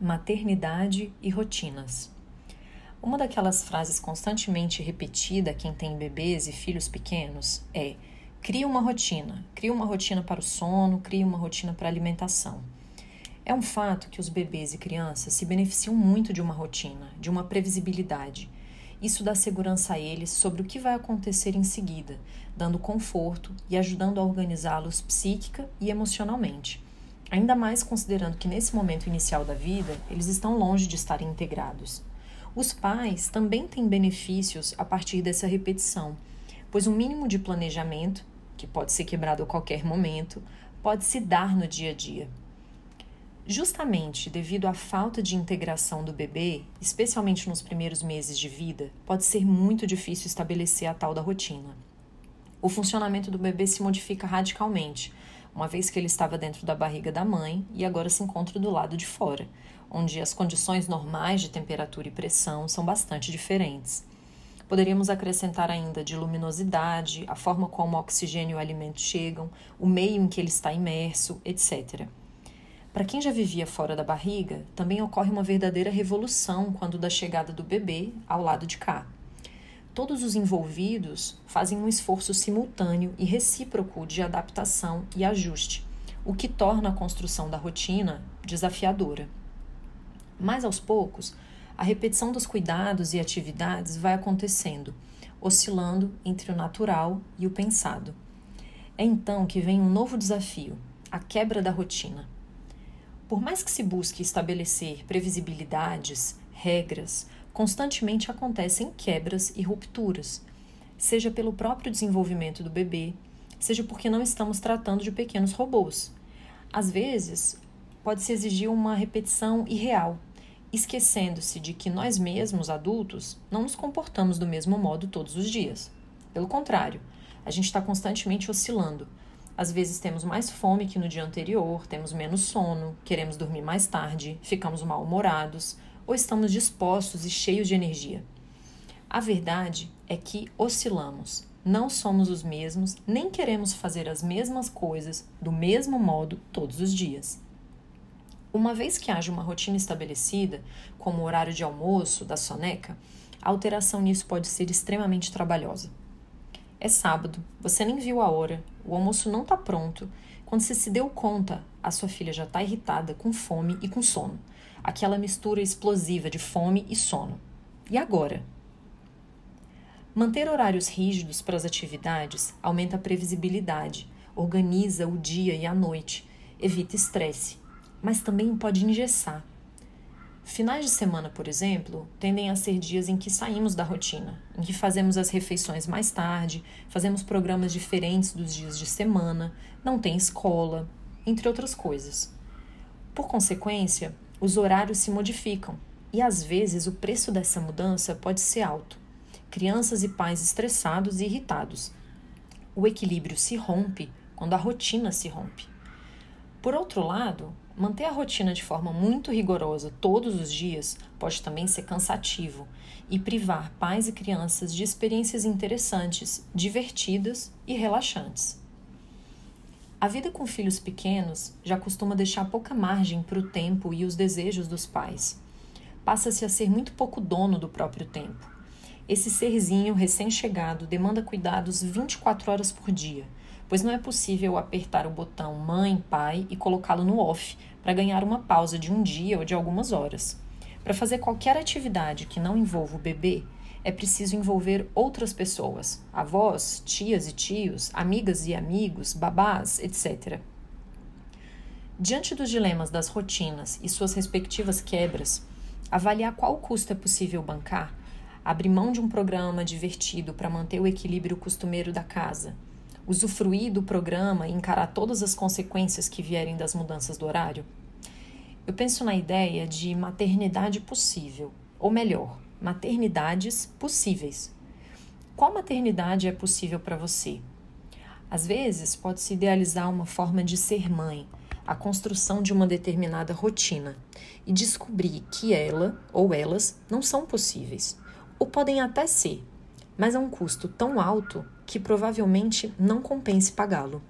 maternidade e rotinas. Uma daquelas frases constantemente repetida quem tem bebês e filhos pequenos é: crie uma rotina, crie uma rotina para o sono, crie uma rotina para a alimentação. É um fato que os bebês e crianças se beneficiam muito de uma rotina, de uma previsibilidade. Isso dá segurança a eles sobre o que vai acontecer em seguida, dando conforto e ajudando a organizá-los psíquica e emocionalmente. Ainda mais considerando que nesse momento inicial da vida eles estão longe de estarem integrados. Os pais também têm benefícios a partir dessa repetição, pois um mínimo de planejamento, que pode ser quebrado a qualquer momento, pode se dar no dia a dia. Justamente devido à falta de integração do bebê, especialmente nos primeiros meses de vida, pode ser muito difícil estabelecer a tal da rotina. O funcionamento do bebê se modifica radicalmente, uma vez que ele estava dentro da barriga da mãe e agora se encontra do lado de fora, onde as condições normais de temperatura e pressão são bastante diferentes. Poderíamos acrescentar ainda de luminosidade, a forma como o oxigênio e o alimento chegam, o meio em que ele está imerso, etc. Para quem já vivia fora da barriga, também ocorre uma verdadeira revolução quando da chegada do bebê ao lado de cá todos os envolvidos fazem um esforço simultâneo e recíproco de adaptação e ajuste, o que torna a construção da rotina desafiadora. Mas aos poucos, a repetição dos cuidados e atividades vai acontecendo, oscilando entre o natural e o pensado. É então que vem um novo desafio, a quebra da rotina. Por mais que se busque estabelecer previsibilidades, regras, constantemente acontecem quebras e rupturas, seja pelo próprio desenvolvimento do bebê, seja porque não estamos tratando de pequenos robôs. Às vezes, pode-se exigir uma repetição irreal, esquecendo-se de que nós mesmos, adultos, não nos comportamos do mesmo modo todos os dias. Pelo contrário, a gente está constantemente oscilando. Às vezes temos mais fome que no dia anterior, temos menos sono, queremos dormir mais tarde, ficamos mal-humorados, ou estamos dispostos e cheios de energia? A verdade é que oscilamos. Não somos os mesmos, nem queremos fazer as mesmas coisas do mesmo modo todos os dias. Uma vez que haja uma rotina estabelecida, como o horário de almoço, da soneca, a alteração nisso pode ser extremamente trabalhosa. É sábado, você nem viu a hora, o almoço não está pronto. Quando você se deu conta, a sua filha já está irritada, com fome e com sono aquela mistura explosiva de fome e sono. E agora? Manter horários rígidos para as atividades aumenta a previsibilidade, organiza o dia e a noite, evita estresse, mas também pode engessar. Finais de semana, por exemplo, tendem a ser dias em que saímos da rotina, em que fazemos as refeições mais tarde, fazemos programas diferentes dos dias de semana, não tem escola, entre outras coisas. Por consequência, os horários se modificam e às vezes o preço dessa mudança pode ser alto. Crianças e pais estressados e irritados. O equilíbrio se rompe quando a rotina se rompe. Por outro lado, manter a rotina de forma muito rigorosa todos os dias pode também ser cansativo e privar pais e crianças de experiências interessantes, divertidas e relaxantes. A vida com filhos pequenos já costuma deixar pouca margem para o tempo e os desejos dos pais. Passa-se a ser muito pouco dono do próprio tempo. Esse serzinho recém-chegado demanda cuidados 24 horas por dia, pois não é possível apertar o botão mãe, pai e colocá-lo no off para ganhar uma pausa de um dia ou de algumas horas. Para fazer qualquer atividade que não envolva o bebê, é preciso envolver outras pessoas, avós, tias e tios, amigas e amigos, babás, etc. Diante dos dilemas das rotinas e suas respectivas quebras, avaliar qual custo é possível bancar, abrir mão de um programa divertido para manter o equilíbrio costumeiro da casa, usufruir do programa e encarar todas as consequências que vierem das mudanças do horário? Eu penso na ideia de maternidade possível, ou melhor, maternidades possíveis. Qual maternidade é possível para você? Às vezes, pode-se idealizar uma forma de ser mãe, a construção de uma determinada rotina e descobrir que ela ou elas não são possíveis, ou podem até ser, mas a um custo tão alto que provavelmente não compense pagá-lo.